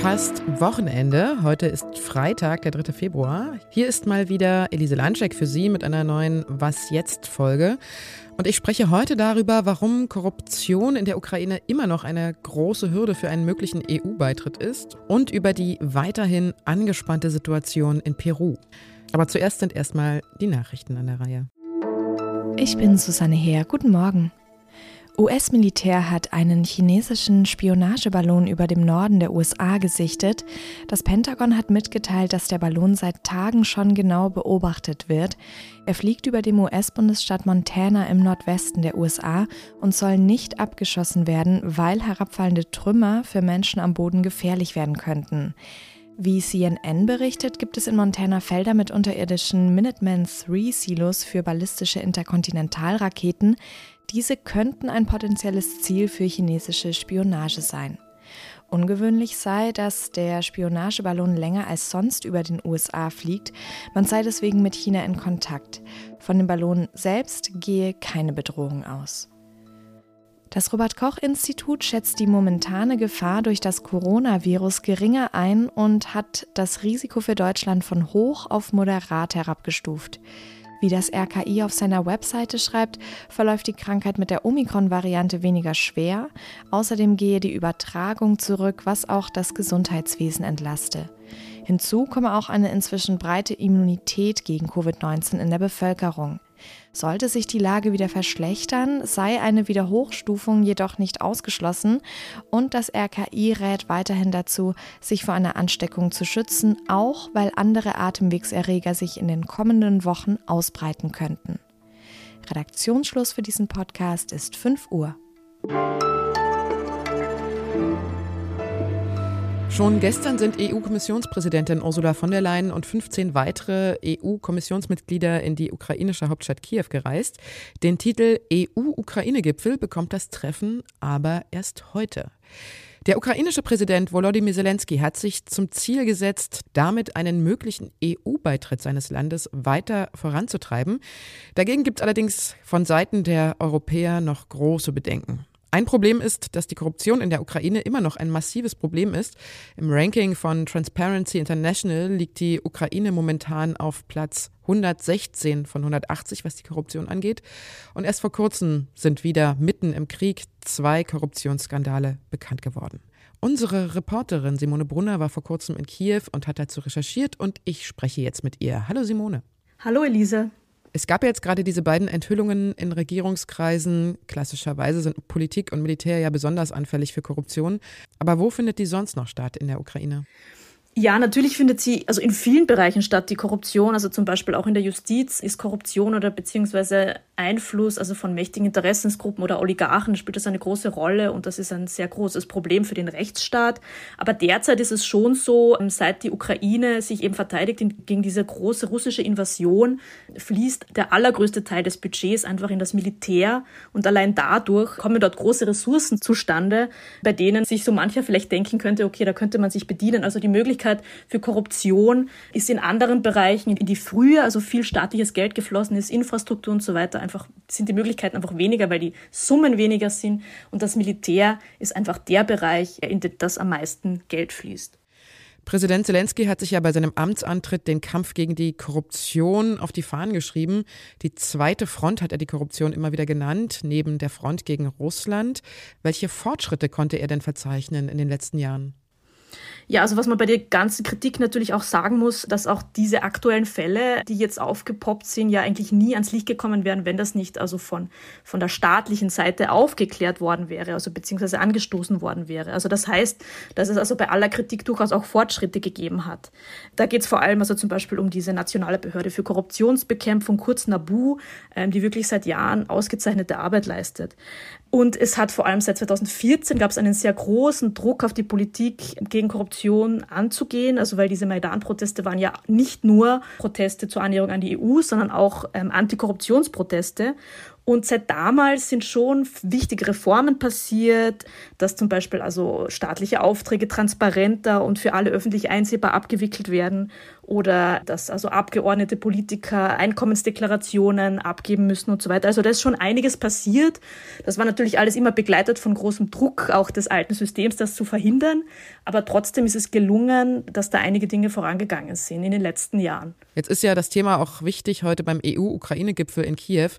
Fast Wochenende. Heute ist Freitag, der 3. Februar. Hier ist mal wieder Elise Landscheck für Sie mit einer neuen Was jetzt Folge. Und ich spreche heute darüber, warum Korruption in der Ukraine immer noch eine große Hürde für einen möglichen EU-Beitritt ist und über die weiterhin angespannte Situation in Peru. Aber zuerst sind erstmal die Nachrichten an der Reihe. Ich bin Susanne Heer. Guten Morgen. US-Militär hat einen chinesischen Spionageballon über dem Norden der USA gesichtet. Das Pentagon hat mitgeteilt, dass der Ballon seit Tagen schon genau beobachtet wird. Er fliegt über dem US-Bundesstaat Montana im Nordwesten der USA und soll nicht abgeschossen werden, weil herabfallende Trümmer für Menschen am Boden gefährlich werden könnten. Wie CNN berichtet, gibt es in Montana Felder mit unterirdischen Minuteman III Silos für ballistische Interkontinentalraketen. Diese könnten ein potenzielles Ziel für chinesische Spionage sein. Ungewöhnlich sei, dass der Spionageballon länger als sonst über den USA fliegt. Man sei deswegen mit China in Kontakt. Von dem Ballon selbst gehe keine Bedrohung aus. Das Robert Koch Institut schätzt die momentane Gefahr durch das Coronavirus geringer ein und hat das Risiko für Deutschland von hoch auf moderat herabgestuft. Wie das RKI auf seiner Webseite schreibt, verläuft die Krankheit mit der Omikron-Variante weniger schwer. Außerdem gehe die Übertragung zurück, was auch das Gesundheitswesen entlaste. Hinzu komme auch eine inzwischen breite Immunität gegen Covid-19 in der Bevölkerung. Sollte sich die Lage wieder verschlechtern, sei eine Wiederhochstufung jedoch nicht ausgeschlossen und das RKI rät weiterhin dazu, sich vor einer Ansteckung zu schützen, auch weil andere Atemwegserreger sich in den kommenden Wochen ausbreiten könnten. Redaktionsschluss für diesen Podcast ist 5 Uhr. Schon gestern sind EU-Kommissionspräsidentin Ursula von der Leyen und 15 weitere EU-Kommissionsmitglieder in die ukrainische Hauptstadt Kiew gereist. Den Titel EU-Ukraine-Gipfel bekommt das Treffen aber erst heute. Der ukrainische Präsident Volodymyr Zelensky hat sich zum Ziel gesetzt, damit einen möglichen EU-Beitritt seines Landes weiter voranzutreiben. Dagegen gibt es allerdings von Seiten der Europäer noch große Bedenken. Ein Problem ist, dass die Korruption in der Ukraine immer noch ein massives Problem ist. Im Ranking von Transparency International liegt die Ukraine momentan auf Platz 116 von 180, was die Korruption angeht. Und erst vor kurzem sind wieder mitten im Krieg zwei Korruptionsskandale bekannt geworden. Unsere Reporterin Simone Brunner war vor kurzem in Kiew und hat dazu recherchiert und ich spreche jetzt mit ihr. Hallo Simone. Hallo Elise. Es gab jetzt gerade diese beiden Enthüllungen in Regierungskreisen. Klassischerweise sind Politik und Militär ja besonders anfällig für Korruption. Aber wo findet die sonst noch statt in der Ukraine? Ja, natürlich findet sie also in vielen Bereichen statt, die Korruption, also zum Beispiel auch in der Justiz ist Korruption oder beziehungsweise Einfluss, also von mächtigen Interessensgruppen oder Oligarchen spielt das eine große Rolle und das ist ein sehr großes Problem für den Rechtsstaat. Aber derzeit ist es schon so, seit die Ukraine sich eben verteidigt gegen diese große russische Invasion, fließt der allergrößte Teil des Budgets einfach in das Militär und allein dadurch kommen dort große Ressourcen zustande, bei denen sich so mancher vielleicht denken könnte, okay, da könnte man sich bedienen. Also die Möglichkeit Möglichkeit für Korruption ist in anderen Bereichen, in die früher also viel staatliches Geld geflossen ist, Infrastruktur und so weiter, einfach sind die Möglichkeiten einfach weniger, weil die Summen weniger sind. Und das Militär ist einfach der Bereich, in dem das am meisten Geld fließt. Präsident Zelensky hat sich ja bei seinem Amtsantritt den Kampf gegen die Korruption auf die Fahnen geschrieben. Die zweite Front hat er die Korruption immer wieder genannt, neben der Front gegen Russland. Welche Fortschritte konnte er denn verzeichnen in den letzten Jahren? Ja, also was man bei der ganzen Kritik natürlich auch sagen muss, dass auch diese aktuellen Fälle, die jetzt aufgepoppt sind, ja eigentlich nie ans Licht gekommen wären, wenn das nicht also von, von der staatlichen Seite aufgeklärt worden wäre, also beziehungsweise angestoßen worden wäre. Also das heißt, dass es also bei aller Kritik durchaus auch Fortschritte gegeben hat. Da geht es vor allem also zum Beispiel um diese nationale Behörde für Korruptionsbekämpfung, kurz NABU, ähm, die wirklich seit Jahren ausgezeichnete Arbeit leistet. Und es hat vor allem seit 2014 gab es einen sehr großen Druck auf die Politik gegen Korruption anzugehen. Also weil diese Maidan-Proteste waren ja nicht nur Proteste zur Annäherung an die EU, sondern auch ähm, Antikorruptionsproteste. Und seit damals sind schon wichtige Reformen passiert, dass zum Beispiel also staatliche Aufträge transparenter und für alle öffentlich einsehbar abgewickelt werden oder dass also Abgeordnete, Politiker Einkommensdeklarationen abgeben müssen und so weiter. Also da ist schon einiges passiert. Das war natürlich alles immer begleitet von großem Druck auch des alten Systems, das zu verhindern. Aber trotzdem ist es gelungen, dass da einige Dinge vorangegangen sind in den letzten Jahren. Jetzt ist ja das Thema auch wichtig heute beim EU-Ukraine-Gipfel in Kiew.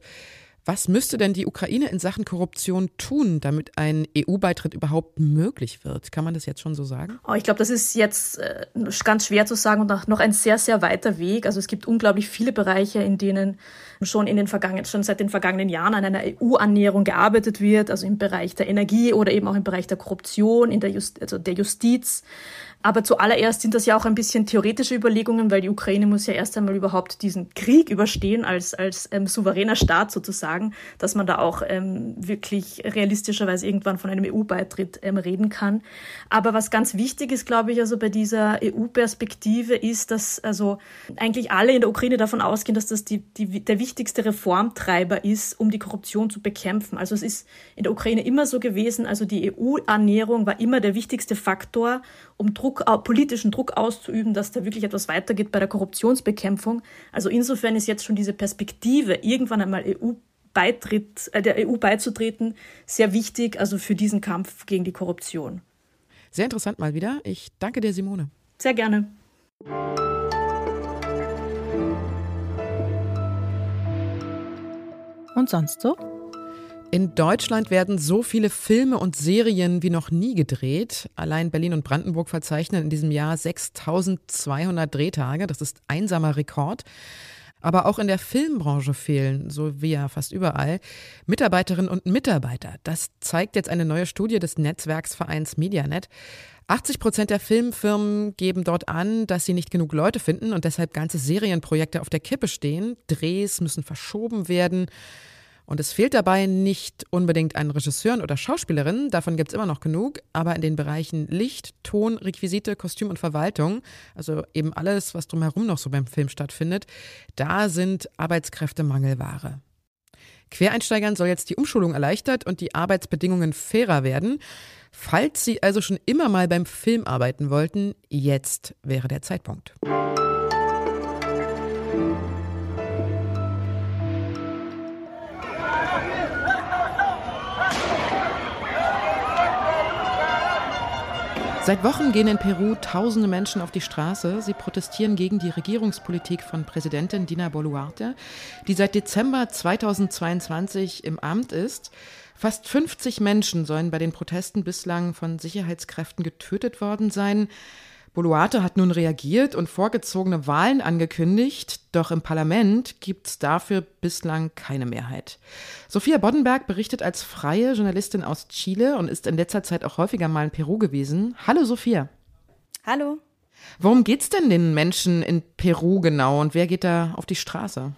Was müsste denn die Ukraine in Sachen Korruption tun, damit ein EU-Beitritt überhaupt möglich wird? Kann man das jetzt schon so sagen? Oh, ich glaube, das ist jetzt äh, ganz schwer zu sagen und noch ein sehr, sehr weiter Weg. Also es gibt unglaublich viele Bereiche, in denen schon in den vergangenen, schon seit den vergangenen Jahren an einer EU-Annäherung gearbeitet wird, also im Bereich der Energie oder eben auch im Bereich der Korruption, in der, Just, also der Justiz. Aber zuallererst sind das ja auch ein bisschen theoretische Überlegungen, weil die Ukraine muss ja erst einmal überhaupt diesen Krieg überstehen als, als ähm, souveräner Staat sozusagen, dass man da auch ähm, wirklich realistischerweise irgendwann von einem EU-Beitritt ähm, reden kann. Aber was ganz wichtig ist, glaube ich, also bei dieser EU-Perspektive ist, dass also eigentlich alle in der Ukraine davon ausgehen, dass das die, die, der wichtigste Reformtreiber ist, um die Korruption zu bekämpfen. Also es ist in der Ukraine immer so gewesen, also die EU-Annäherung war immer der wichtigste Faktor, um Druck, politischen Druck auszuüben, dass da wirklich etwas weitergeht bei der Korruptionsbekämpfung. Also insofern ist jetzt schon diese Perspektive, irgendwann einmal EU Beitritt, äh, der EU beizutreten, sehr wichtig, also für diesen Kampf gegen die Korruption. Sehr interessant mal wieder. Ich danke dir, Simone. Sehr gerne. Und sonst so? In Deutschland werden so viele Filme und Serien wie noch nie gedreht. Allein Berlin und Brandenburg verzeichnen in diesem Jahr 6200 Drehtage. Das ist einsamer Rekord. Aber auch in der Filmbranche fehlen, so wie ja fast überall, Mitarbeiterinnen und Mitarbeiter. Das zeigt jetzt eine neue Studie des Netzwerksvereins Medianet. 80 Prozent der Filmfirmen geben dort an, dass sie nicht genug Leute finden und deshalb ganze Serienprojekte auf der Kippe stehen. Drehs müssen verschoben werden. Und es fehlt dabei nicht unbedingt an Regisseuren oder Schauspielerinnen, davon gibt es immer noch genug, aber in den Bereichen Licht, Ton, Requisite, Kostüm und Verwaltung, also eben alles, was drumherum noch so beim Film stattfindet, da sind Arbeitskräfte Mangelware. Quereinsteigern soll jetzt die Umschulung erleichtert und die Arbeitsbedingungen fairer werden. Falls Sie also schon immer mal beim Film arbeiten wollten, jetzt wäre der Zeitpunkt. Seit Wochen gehen in Peru tausende Menschen auf die Straße. Sie protestieren gegen die Regierungspolitik von Präsidentin Dina Boluarte, die seit Dezember 2022 im Amt ist. Fast 50 Menschen sollen bei den Protesten bislang von Sicherheitskräften getötet worden sein. Boluarte hat nun reagiert und vorgezogene Wahlen angekündigt, doch im Parlament gibt es dafür bislang keine Mehrheit. Sophia Boddenberg berichtet als freie Journalistin aus Chile und ist in letzter Zeit auch häufiger mal in Peru gewesen. Hallo Sophia. Hallo. Worum geht's denn den Menschen in Peru genau und wer geht da auf die Straße?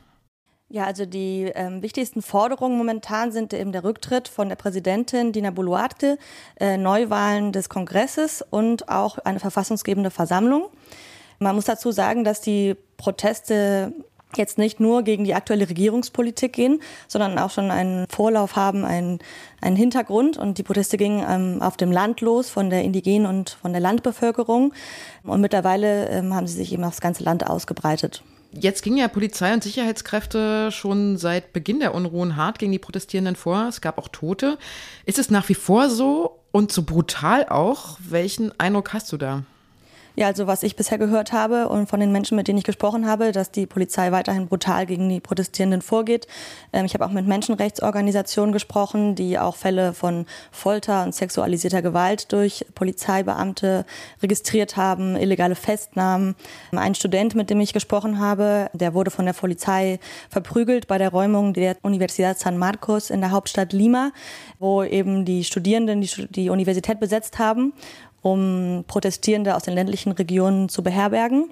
Ja, also die ähm, wichtigsten Forderungen momentan sind eben der Rücktritt von der Präsidentin Dina Boluarte, äh, Neuwahlen des Kongresses und auch eine verfassungsgebende Versammlung. Man muss dazu sagen, dass die Proteste jetzt nicht nur gegen die aktuelle Regierungspolitik gehen, sondern auch schon einen Vorlauf haben, einen, einen Hintergrund. Und die Proteste gingen ähm, auf dem Land los, von der Indigenen und von der Landbevölkerung. Und mittlerweile ähm, haben sie sich eben aufs ganze Land ausgebreitet. Jetzt gingen ja Polizei und Sicherheitskräfte schon seit Beginn der Unruhen hart gegen die Protestierenden vor. Es gab auch Tote. Ist es nach wie vor so und so brutal auch? Welchen Eindruck hast du da? Ja, also was ich bisher gehört habe und von den Menschen, mit denen ich gesprochen habe, dass die Polizei weiterhin brutal gegen die Protestierenden vorgeht. Ähm, ich habe auch mit Menschenrechtsorganisationen gesprochen, die auch Fälle von Folter und sexualisierter Gewalt durch Polizeibeamte registriert haben, illegale Festnahmen. Ein Student, mit dem ich gesprochen habe, der wurde von der Polizei verprügelt bei der Räumung der Universidad San Marcos in der Hauptstadt Lima, wo eben die Studierenden die, die Universität besetzt haben um Protestierende aus den ländlichen Regionen zu beherbergen.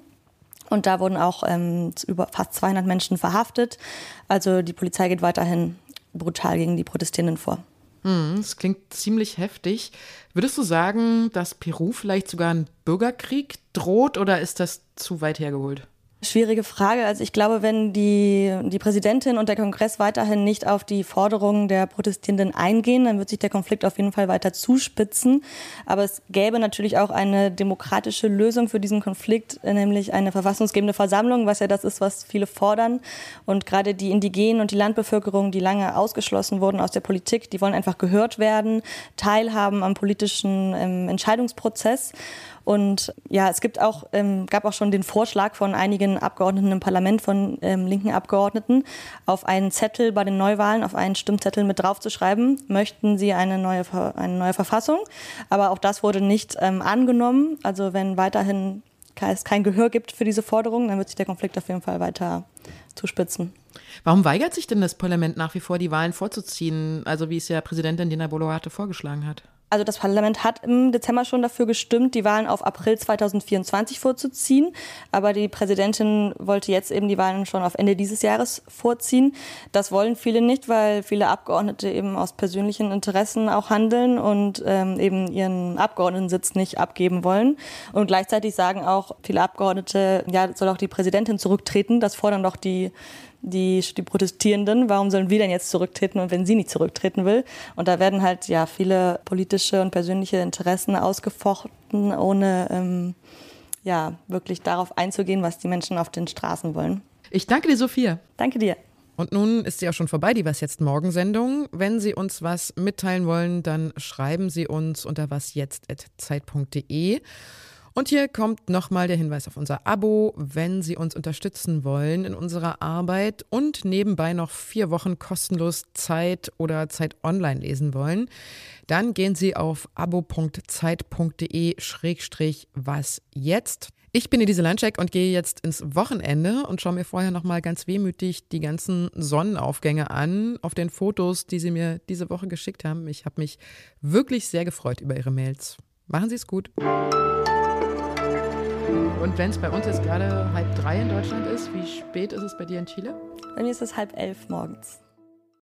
Und da wurden auch ähm, über fast 200 Menschen verhaftet. Also die Polizei geht weiterhin brutal gegen die Protestierenden vor. Hm, das klingt ziemlich heftig. Würdest du sagen, dass Peru vielleicht sogar ein Bürgerkrieg droht oder ist das zu weit hergeholt? Schwierige Frage. Also ich glaube, wenn die, die Präsidentin und der Kongress weiterhin nicht auf die Forderungen der Protestierenden eingehen, dann wird sich der Konflikt auf jeden Fall weiter zuspitzen. Aber es gäbe natürlich auch eine demokratische Lösung für diesen Konflikt, nämlich eine verfassungsgebende Versammlung, was ja das ist, was viele fordern. Und gerade die Indigenen und die Landbevölkerung, die lange ausgeschlossen wurden aus der Politik, die wollen einfach gehört werden, teilhaben am politischen ähm, Entscheidungsprozess. Und ja, es gibt auch, ähm, gab auch schon den Vorschlag von einigen Abgeordneten im Parlament, von ähm, linken Abgeordneten, auf einen Zettel bei den Neuwahlen, auf einen Stimmzettel mit draufzuschreiben, möchten sie eine neue, eine neue Verfassung. Aber auch das wurde nicht ähm, angenommen. Also wenn weiterhin es kein Gehör gibt für diese Forderung, dann wird sich der Konflikt auf jeden Fall weiter zuspitzen. Warum weigert sich denn das Parlament nach wie vor, die Wahlen vorzuziehen, also wie es ja Präsidentin Dina Boluarte vorgeschlagen hat? Also das Parlament hat im Dezember schon dafür gestimmt, die Wahlen auf April 2024 vorzuziehen. Aber die Präsidentin wollte jetzt eben die Wahlen schon auf Ende dieses Jahres vorziehen. Das wollen viele nicht, weil viele Abgeordnete eben aus persönlichen Interessen auch handeln und ähm, eben ihren Abgeordnetensitz nicht abgeben wollen. Und gleichzeitig sagen auch viele Abgeordnete, ja, soll auch die Präsidentin zurücktreten. Das fordern doch die die, die Protestierenden, warum sollen wir denn jetzt zurücktreten und wenn sie nicht zurücktreten will? Und da werden halt ja viele politische und persönliche Interessen ausgefochten, ohne ähm, ja wirklich darauf einzugehen, was die Menschen auf den Straßen wollen. Ich danke dir, Sophia. Danke dir. Und nun ist sie auch schon vorbei, die Was jetzt morgen Sendung. Wenn Sie uns was mitteilen wollen, dann schreiben Sie uns unter wasjetzt.zeit.de. Und hier kommt nochmal der Hinweis auf unser Abo, wenn Sie uns unterstützen wollen in unserer Arbeit und nebenbei noch vier Wochen kostenlos Zeit oder Zeit online lesen wollen. Dann gehen Sie auf abo.zeit.de-was jetzt. Ich bin Elise Landscheck und gehe jetzt ins Wochenende und schaue mir vorher nochmal ganz wehmütig die ganzen Sonnenaufgänge an auf den Fotos, die Sie mir diese Woche geschickt haben. Ich habe mich wirklich sehr gefreut über Ihre Mails. Machen Sie es gut. Und wenn es bei uns jetzt gerade halb drei in Deutschland ist, wie spät ist es bei dir in Chile? Bei mir ist es halb elf morgens.